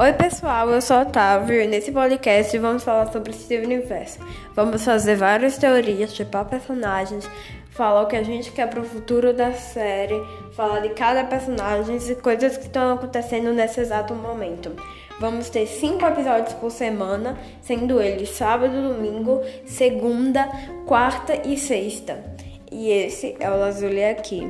Oi, pessoal, eu sou Otávio e nesse podcast vamos falar sobre o Steven Universo. Vamos fazer várias teorias, tipar personagens, falar o que a gente quer pro futuro da série, falar de cada personagem e coisas que estão acontecendo nesse exato momento. Vamos ter cinco episódios por semana, sendo eles sábado, domingo, segunda, quarta e sexta. E esse é o Lazuli aqui.